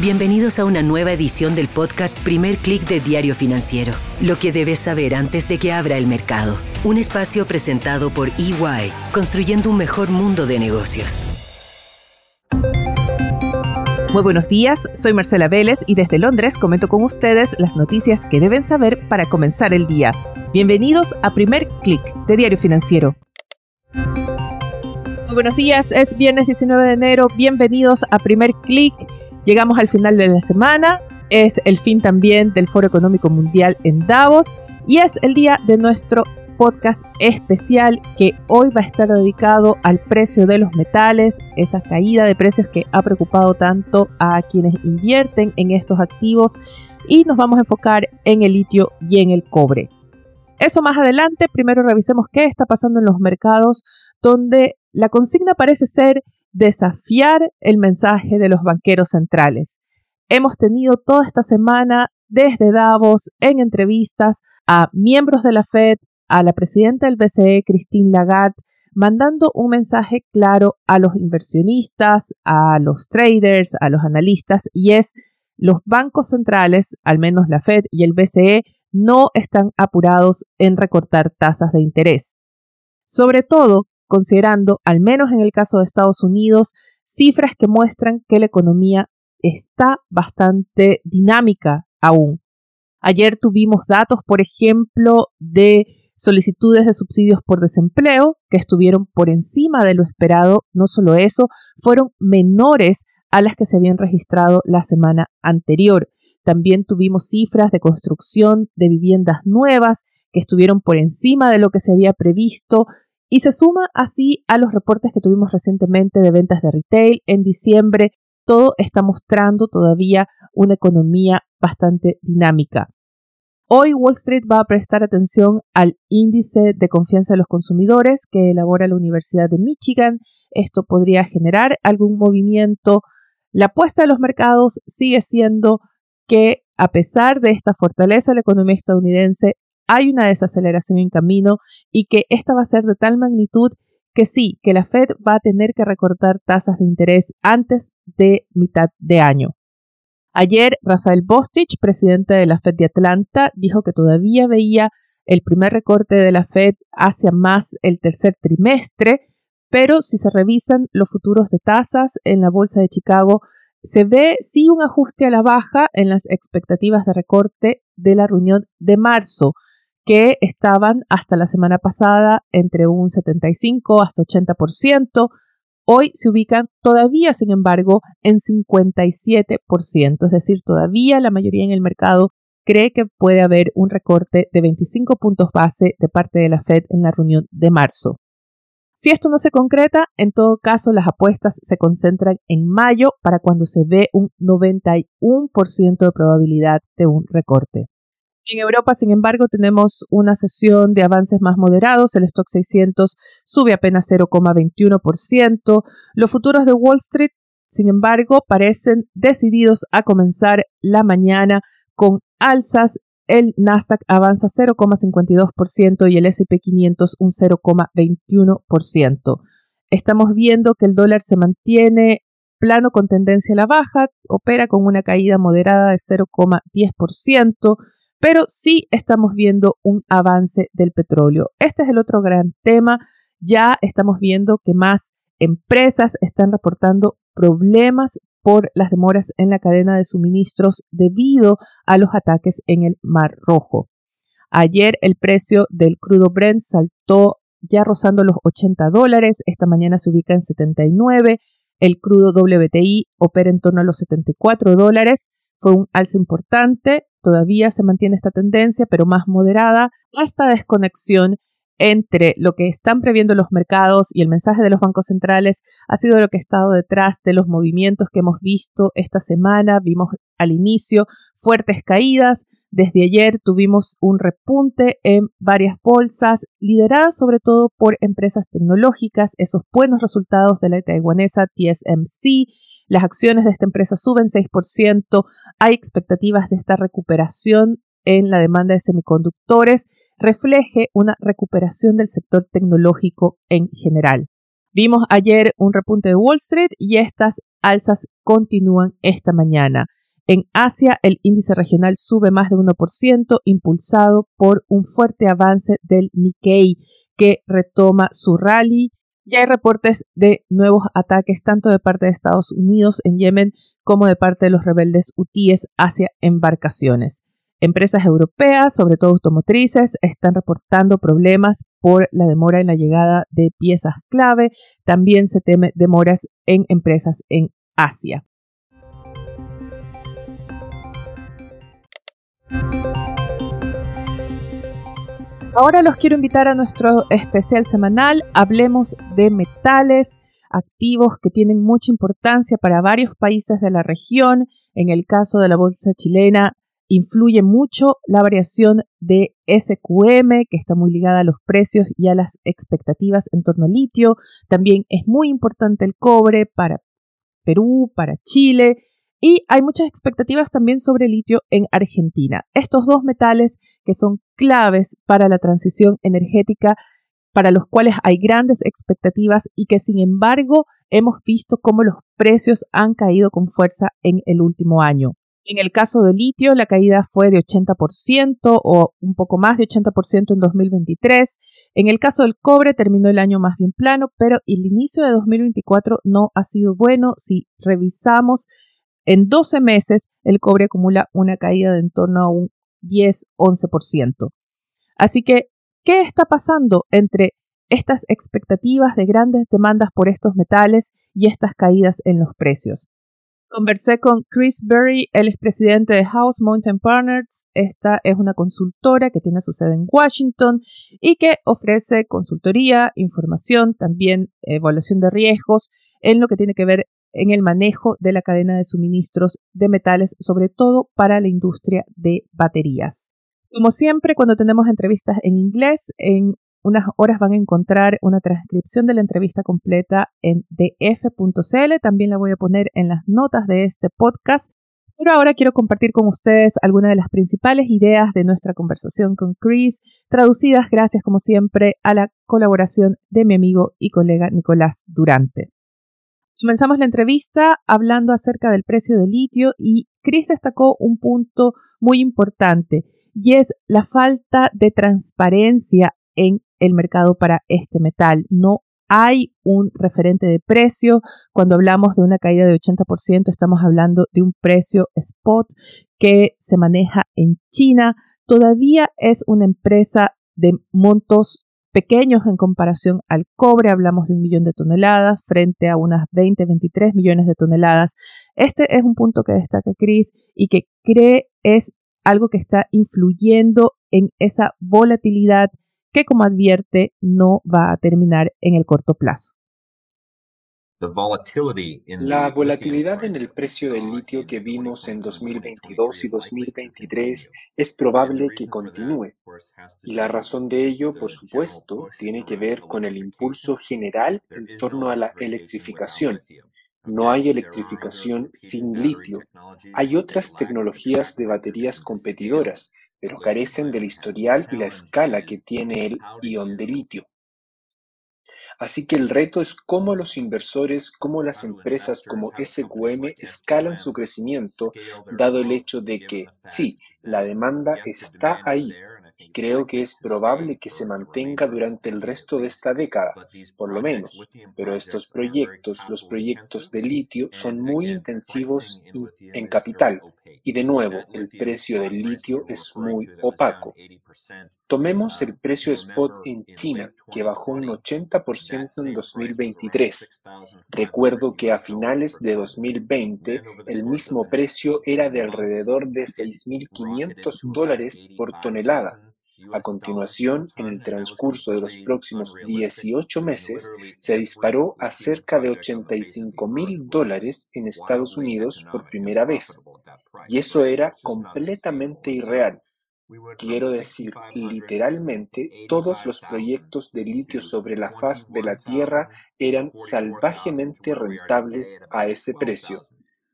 Bienvenidos a una nueva edición del podcast Primer Click de Diario Financiero. Lo que debes saber antes de que abra el mercado. Un espacio presentado por EY, construyendo un mejor mundo de negocios. Muy buenos días, soy Marcela Vélez y desde Londres comento con ustedes las noticias que deben saber para comenzar el día. Bienvenidos a Primer Click de Diario Financiero. Muy buenos días, es viernes 19 de enero, bienvenidos a Primer Click Llegamos al final de la semana, es el fin también del Foro Económico Mundial en Davos. Y es el día de nuestro podcast especial que hoy va a estar dedicado al precio de los metales, esa caída de precios que ha preocupado tanto a quienes invierten en estos activos. Y nos vamos a enfocar en el litio y en el cobre. Eso más adelante, primero revisemos qué está pasando en los mercados donde la consigna parece ser desafiar el mensaje de los banqueros centrales. Hemos tenido toda esta semana desde Davos en entrevistas a miembros de la Fed, a la presidenta del BCE, Christine Lagarde, mandando un mensaje claro a los inversionistas, a los traders, a los analistas, y es los bancos centrales, al menos la Fed y el BCE, no están apurados en recortar tasas de interés. Sobre todo considerando, al menos en el caso de Estados Unidos, cifras que muestran que la economía está bastante dinámica aún. Ayer tuvimos datos, por ejemplo, de solicitudes de subsidios por desempleo que estuvieron por encima de lo esperado. No solo eso, fueron menores a las que se habían registrado la semana anterior. También tuvimos cifras de construcción de viviendas nuevas que estuvieron por encima de lo que se había previsto y se suma así a los reportes que tuvimos recientemente de ventas de retail en diciembre. Todo está mostrando todavía una economía bastante dinámica. Hoy Wall Street va a prestar atención al índice de confianza de los consumidores que elabora la Universidad de Michigan. Esto podría generar algún movimiento. La apuesta de los mercados sigue siendo que a pesar de esta fortaleza de la economía estadounidense, hay una desaceleración en camino y que esta va a ser de tal magnitud que sí, que la Fed va a tener que recortar tasas de interés antes de mitad de año. Ayer, Rafael Bostich, presidente de la Fed de Atlanta, dijo que todavía veía el primer recorte de la Fed hacia más el tercer trimestre, pero si se revisan los futuros de tasas en la Bolsa de Chicago, se ve sí un ajuste a la baja en las expectativas de recorte de la reunión de marzo, que estaban hasta la semana pasada entre un 75 hasta 80%. Hoy se ubican todavía, sin embargo, en 57%, es decir, todavía la mayoría en el mercado cree que puede haber un recorte de 25 puntos base de parte de la Fed en la reunión de marzo. Si esto no se concreta, en todo caso las apuestas se concentran en mayo para cuando se ve un 91% de probabilidad de un recorte. En Europa, sin embargo, tenemos una sesión de avances más moderados. El stock 600 sube apenas 0,21%. Los futuros de Wall Street, sin embargo, parecen decididos a comenzar la mañana con alzas. El Nasdaq avanza 0,52% y el SP 500 un 0,21%. Estamos viendo que el dólar se mantiene plano con tendencia a la baja, opera con una caída moderada de 0,10% pero sí estamos viendo un avance del petróleo. Este es el otro gran tema. Ya estamos viendo que más empresas están reportando problemas por las demoras en la cadena de suministros debido a los ataques en el Mar Rojo. Ayer el precio del crudo Brent saltó ya rozando los 80 dólares, esta mañana se ubica en 79, el crudo WTI opera en torno a los 74 dólares, fue un alza importante, todavía se mantiene esta tendencia, pero más moderada, esta desconexión entre lo que están previendo los mercados y el mensaje de los bancos centrales ha sido lo que ha estado detrás de los movimientos que hemos visto esta semana. Vimos al inicio fuertes caídas. Desde ayer tuvimos un repunte en varias bolsas, lideradas sobre todo por empresas tecnológicas, esos buenos resultados de la taiwanesa TSMC, las acciones de esta empresa suben 6%. Hay expectativas de esta recuperación en la demanda de semiconductores refleje una recuperación del sector tecnológico en general. Vimos ayer un repunte de Wall Street y estas alzas continúan esta mañana. En Asia, el índice regional sube más de 1%, impulsado por un fuerte avance del Nikkei, que retoma su rally. Ya hay reportes de nuevos ataques tanto de parte de Estados Unidos en Yemen como de parte de los rebeldes hutíes hacia embarcaciones. Empresas europeas, sobre todo automotrices, están reportando problemas por la demora en la llegada de piezas clave. También se teme demoras en empresas en Asia. Ahora los quiero invitar a nuestro especial semanal. Hablemos de metales activos que tienen mucha importancia para varios países de la región. En el caso de la bolsa chilena, influye mucho la variación de SQM, que está muy ligada a los precios y a las expectativas en torno al litio. También es muy importante el cobre para Perú, para Chile y hay muchas expectativas también sobre litio en Argentina. Estos dos metales que son claves para la transición energética, para los cuales hay grandes expectativas y que sin embargo hemos visto cómo los precios han caído con fuerza en el último año. En el caso de litio, la caída fue de 80% o un poco más de 80% en 2023. En el caso del cobre, terminó el año más bien plano, pero el inicio de 2024 no ha sido bueno. Si revisamos en 12 meses, el cobre acumula una caída de en torno a un 10-11%. Así que, ¿qué está pasando entre estas expectativas de grandes demandas por estos metales y estas caídas en los precios? Conversé con Chris Berry, el expresidente de House Mountain Partners. Esta es una consultora que tiene su sede en Washington y que ofrece consultoría, información, también evaluación de riesgos en lo que tiene que ver en el manejo de la cadena de suministros de metales, sobre todo para la industria de baterías. Como siempre, cuando tenemos entrevistas en inglés, en unas horas van a encontrar una transcripción de la entrevista completa en df.cl. También la voy a poner en las notas de este podcast. Pero ahora quiero compartir con ustedes algunas de las principales ideas de nuestra conversación con Chris, traducidas gracias como siempre a la colaboración de mi amigo y colega Nicolás Durante. Comenzamos la entrevista hablando acerca del precio del litio y Chris destacó un punto muy importante y es la falta de transparencia en el mercado para este metal. No hay un referente de precio. Cuando hablamos de una caída de 80%, estamos hablando de un precio spot que se maneja en China. Todavía es una empresa de montos pequeños en comparación al cobre, hablamos de un millón de toneladas frente a unas 20, 23 millones de toneladas. Este es un punto que destaca Chris y que cree es algo que está influyendo en esa volatilidad que, como advierte, no va a terminar en el corto plazo. La volatilidad en el precio del litio que vimos en 2022 y 2023 es probable que continúe. Y la razón de ello, por supuesto, tiene que ver con el impulso general en torno a la electrificación. No hay electrificación sin litio. Hay otras tecnologías de baterías competidoras, pero carecen del historial y la escala que tiene el ion de litio. Así que el reto es cómo los inversores, cómo las empresas como SQM escalan su crecimiento, dado el hecho de que, sí, la demanda está ahí, y creo que es probable que se mantenga durante el resto de esta década, por lo menos. Pero estos proyectos, los proyectos de litio, son muy intensivos en capital y de nuevo el precio del litio es muy opaco. Tomemos el precio spot en China, que bajó un 80% en 2023. Recuerdo que a finales de 2020 el mismo precio era de alrededor de 6.500 dólares por tonelada. A continuación, en el transcurso de los próximos 18 meses, se disparó a cerca de 85 mil dólares en Estados Unidos por primera vez. Y eso era completamente irreal. Quiero decir, literalmente, todos los proyectos de litio sobre la faz de la Tierra eran salvajemente rentables a ese precio,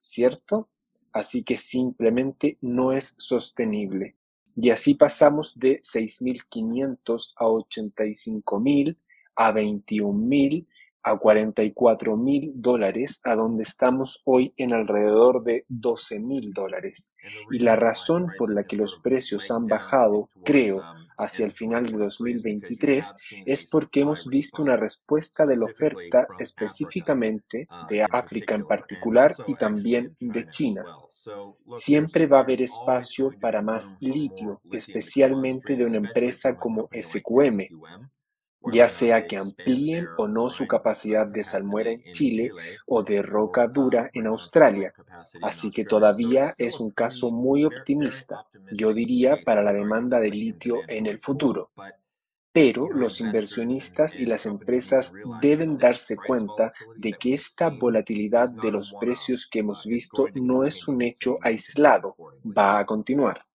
¿cierto? Así que simplemente no es sostenible. Y así pasamos de 6.500 a 85.000 a 21.000 a 44 mil dólares a donde estamos hoy en alrededor de 12 mil dólares. Y la razón por la que los precios han bajado, creo, hacia el final de 2023 es porque hemos visto una respuesta de la oferta específicamente de África en particular y también de China. Siempre va a haber espacio para más litio, especialmente de una empresa como SQM, ya sea que amplíen o no su capacidad de salmuera en Chile o de roca dura en Australia. Así que todavía es un caso muy optimista, yo diría, para la demanda de litio en el futuro. Pero los inversionistas y las empresas deben darse cuenta de que esta volatilidad de los precios que hemos visto no es un hecho aislado, va a continuar.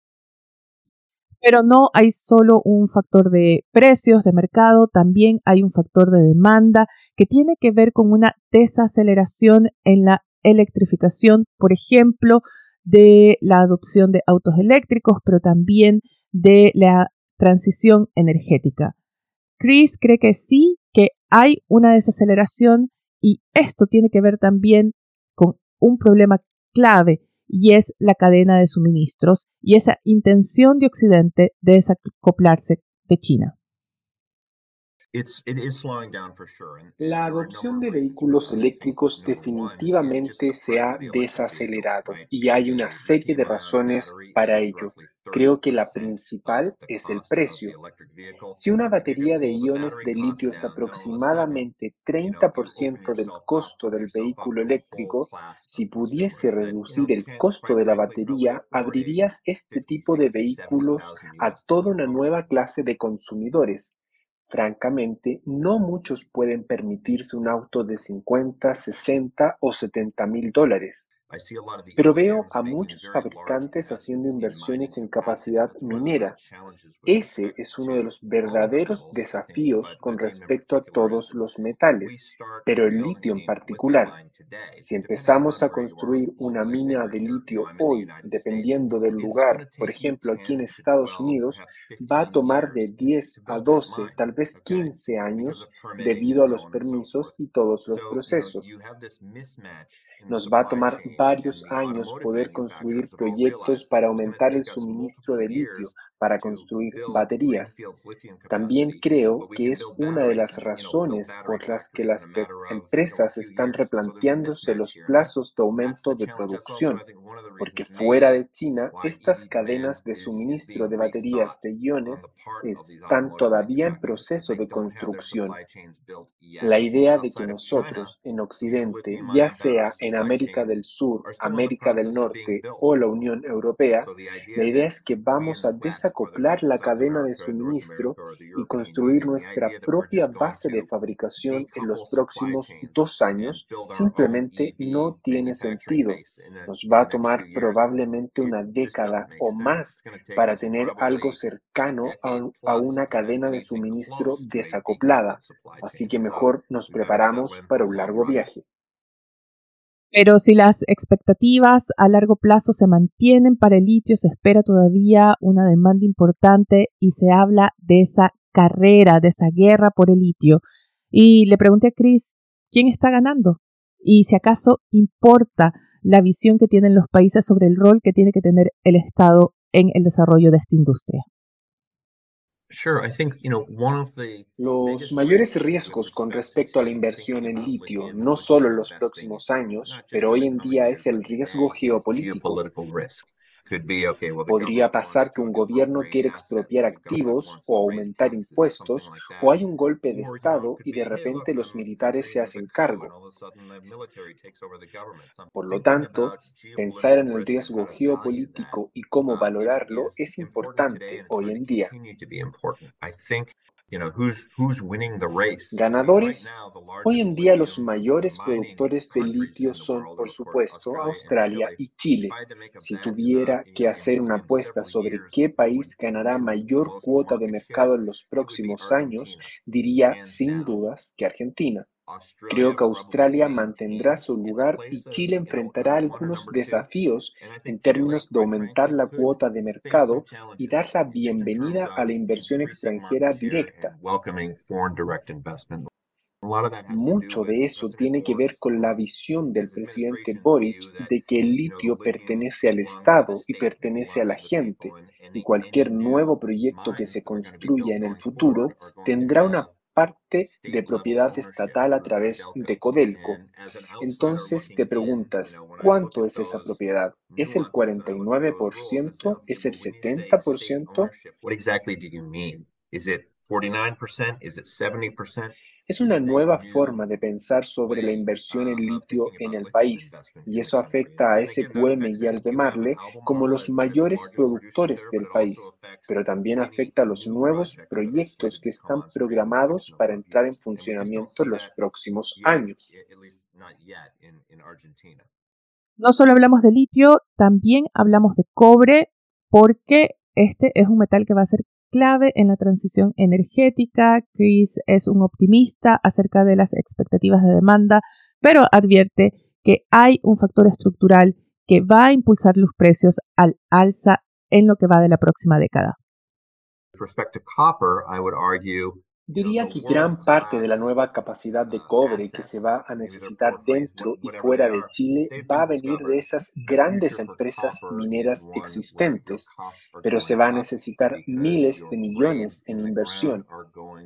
Pero no hay solo un factor de precios de mercado, también hay un factor de demanda que tiene que ver con una desaceleración en la electrificación, por ejemplo, de la adopción de autos eléctricos, pero también de la transición energética. Chris cree que sí, que hay una desaceleración y esto tiene que ver también con un problema clave y es la cadena de suministros y esa intención de Occidente de desacoplarse de China. La adopción de vehículos eléctricos definitivamente se ha desacelerado y hay una serie de razones para ello. Creo que la principal es el precio. Si una batería de iones de litio es aproximadamente 30% del costo del vehículo eléctrico, si pudiese reducir el costo de la batería, abrirías este tipo de vehículos a toda una nueva clase de consumidores Francamente, no muchos pueden permitirse un auto de 50, 60 o 70 mil dólares. Pero veo a muchos fabricantes haciendo inversiones en capacidad minera. Ese es uno de los verdaderos desafíos con respecto a todos los metales, pero el litio en particular. Si empezamos a construir una mina de litio hoy, dependiendo del lugar, por ejemplo aquí en Estados Unidos, va a tomar de 10 a 12, tal vez 15 años debido a los permisos y todos los procesos. Nos va a tomar varios años poder construir proyectos para aumentar el suministro de litio, para construir baterías. También creo que es una de las razones por las que las empresas están replanteándose los plazos de aumento de producción, porque fuera de China, estas cadenas de suministro de baterías de iones están todavía en proceso de construcción. La idea de que nosotros en Occidente, ya sea en América del Sur, América del Norte o la Unión Europea, la idea es que vamos a desacoplar la cadena de suministro y construir nuestra propia base de fabricación en los próximos dos años simplemente no tiene sentido. Nos va a tomar probablemente una década o más para tener algo cercano a, una cadena de suministro desacoplada, así que mejor nos preparamos para un largo viaje. Pero si las expectativas a largo plazo se mantienen para el litio, se espera todavía una demanda importante y se habla de esa carrera, de esa guerra por el litio. Y le pregunté a Chris, ¿quién está ganando? Y si acaso importa la visión que tienen los países sobre el rol que tiene que tener el Estado en el desarrollo de esta industria. Los mayores riesgos con respecto a la inversión en litio, no solo en los próximos años, pero hoy en día es el riesgo geopolítico. Podría pasar que un gobierno quiere expropiar activos o aumentar impuestos, o hay un golpe de Estado y de repente los militares se hacen cargo. Por lo tanto, pensar en el riesgo geopolítico y cómo valorarlo es importante hoy en día. Ganadores. Hoy en día los mayores productores de litio son, por supuesto, Australia y Chile. Si tuviera que hacer una apuesta sobre qué país ganará mayor cuota de mercado en los próximos años, diría sin dudas que Argentina. Creo que Australia mantendrá su lugar y Chile enfrentará algunos desafíos en términos de aumentar la cuota de mercado y dar la bienvenida a la inversión extranjera directa. Mucho de eso tiene que ver con la visión del presidente Boric de que el litio pertenece al Estado y pertenece a la gente, y cualquier nuevo proyecto que se construya en el futuro tendrá una parte de propiedad estatal a través de Codelco. Entonces te preguntas, ¿cuánto es esa propiedad? ¿Es el 49%? ¿Es el 70%? Es una nueva forma de pensar sobre la inversión en litio en el país y eso afecta a SQM y al Albemarle como los mayores productores del país, pero también afecta a los nuevos proyectos que están programados para entrar en funcionamiento en los próximos años. No solo hablamos de litio, también hablamos de cobre porque este es un metal que va a ser clave en la transición energética. Chris es un optimista acerca de las expectativas de demanda, pero advierte que hay un factor estructural que va a impulsar los precios al alza en lo que va de la próxima década. Diría que gran parte de la nueva capacidad de cobre que se va a necesitar dentro y fuera de Chile va a venir de esas grandes empresas mineras existentes, pero se va a necesitar miles de millones en inversión.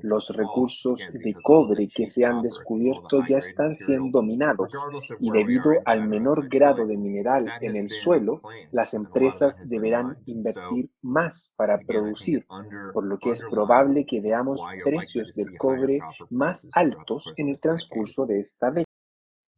Los recursos de cobre que se han descubierto ya están siendo minados y debido al menor grado de mineral en el suelo, las empresas deberán invertir más para producir, por lo que es probable que veamos precios del cobre más altos en el transcurso de esta década.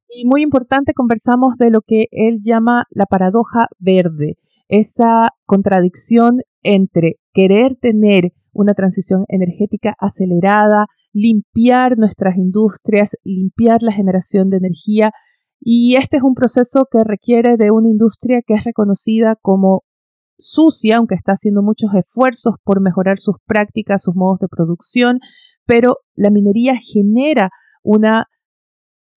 Y muy importante, conversamos de lo que él llama la paradoja verde, esa contradicción entre querer tener una transición energética acelerada, limpiar nuestras industrias, limpiar la generación de energía. Y este es un proceso que requiere de una industria que es reconocida como sucia, aunque está haciendo muchos esfuerzos por mejorar sus prácticas, sus modos de producción, pero la minería genera una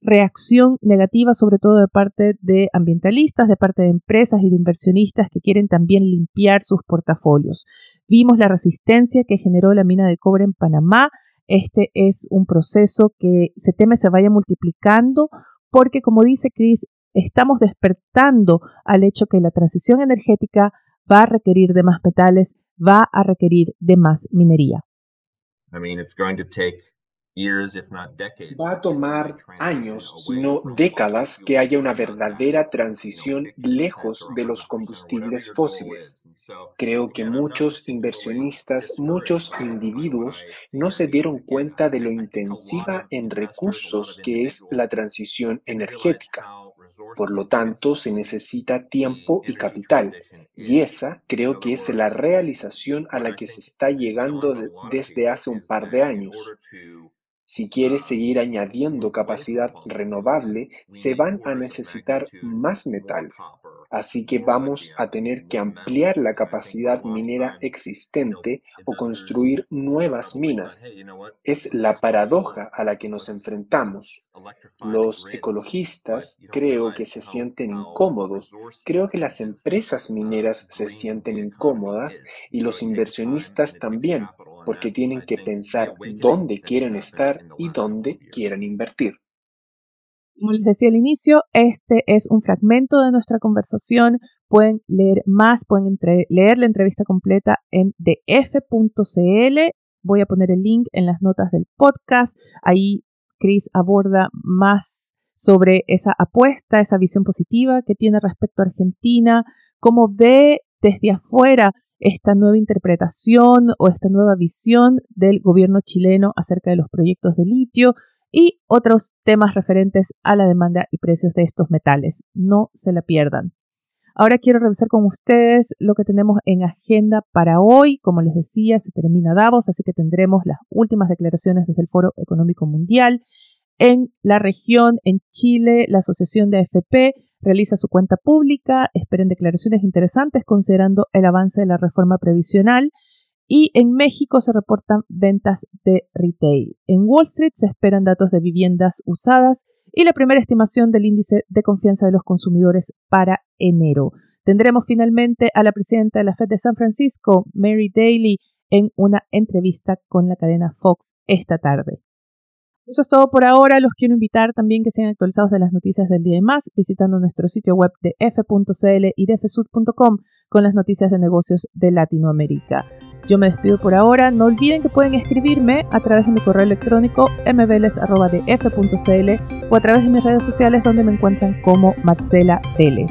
reacción negativa, sobre todo de parte de ambientalistas, de parte de empresas y de inversionistas que quieren también limpiar sus portafolios. Vimos la resistencia que generó la mina de cobre en Panamá. Este es un proceso que se teme se vaya multiplicando porque, como dice Chris, estamos despertando al hecho que la transición energética va a requerir de más metales, va a requerir de más minería. Va a tomar años, si no décadas, que haya una verdadera transición lejos de los combustibles fósiles. Creo que muchos inversionistas, muchos individuos no se dieron cuenta de lo intensiva en recursos que es la transición energética. Por lo tanto, se necesita tiempo y capital, y esa creo que es la realización a la que se está llegando desde hace un par de años. Si quieres seguir añadiendo capacidad renovable, se van a necesitar más metales. Así que vamos a tener que ampliar la capacidad minera existente o construir nuevas minas. Es la paradoja a la que nos enfrentamos. Los ecologistas creo que se sienten incómodos, creo que las empresas mineras se sienten incómodas y los inversionistas también, porque tienen que pensar dónde quieren estar y dónde quieren invertir. Como les decía al inicio, este es un fragmento de nuestra conversación. Pueden leer más, pueden leer la entrevista completa en df.cl. Voy a poner el link en las notas del podcast. Ahí Chris aborda más sobre esa apuesta, esa visión positiva que tiene respecto a Argentina, cómo ve desde afuera esta nueva interpretación o esta nueva visión del gobierno chileno acerca de los proyectos de litio, y otros temas referentes a la demanda y precios de estos metales. No se la pierdan. Ahora quiero revisar con ustedes lo que tenemos en agenda para hoy. Como les decía, se termina Davos, así que tendremos las últimas declaraciones desde el Foro Económico Mundial. En la región, en Chile, la Asociación de AFP realiza su cuenta pública. Esperen declaraciones interesantes considerando el avance de la reforma previsional y en México se reportan ventas de retail. En Wall Street se esperan datos de viviendas usadas y la primera estimación del índice de confianza de los consumidores para enero. Tendremos finalmente a la presidenta de la Fed de San Francisco, Mary Daly, en una entrevista con la cadena Fox esta tarde. Eso es todo por ahora. Los quiero invitar también que sean actualizados de las noticias del día y más visitando nuestro sitio web de f.cl y de fsud.com con las noticias de negocios de Latinoamérica. Yo me despido por ahora. No olviden que pueden escribirme a través de mi correo electrónico mveles.df.cl o a través de mis redes sociales donde me encuentran como Marcela Vélez.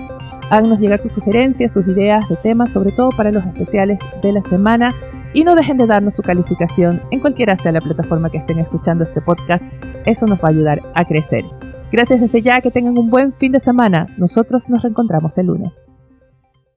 Háganos llegar sus sugerencias, sus ideas de temas, sobre todo para los especiales de la semana. Y no dejen de darnos su calificación en cualquiera sea la plataforma que estén escuchando este podcast. Eso nos va a ayudar a crecer. Gracias desde ya, que tengan un buen fin de semana. Nosotros nos reencontramos el lunes.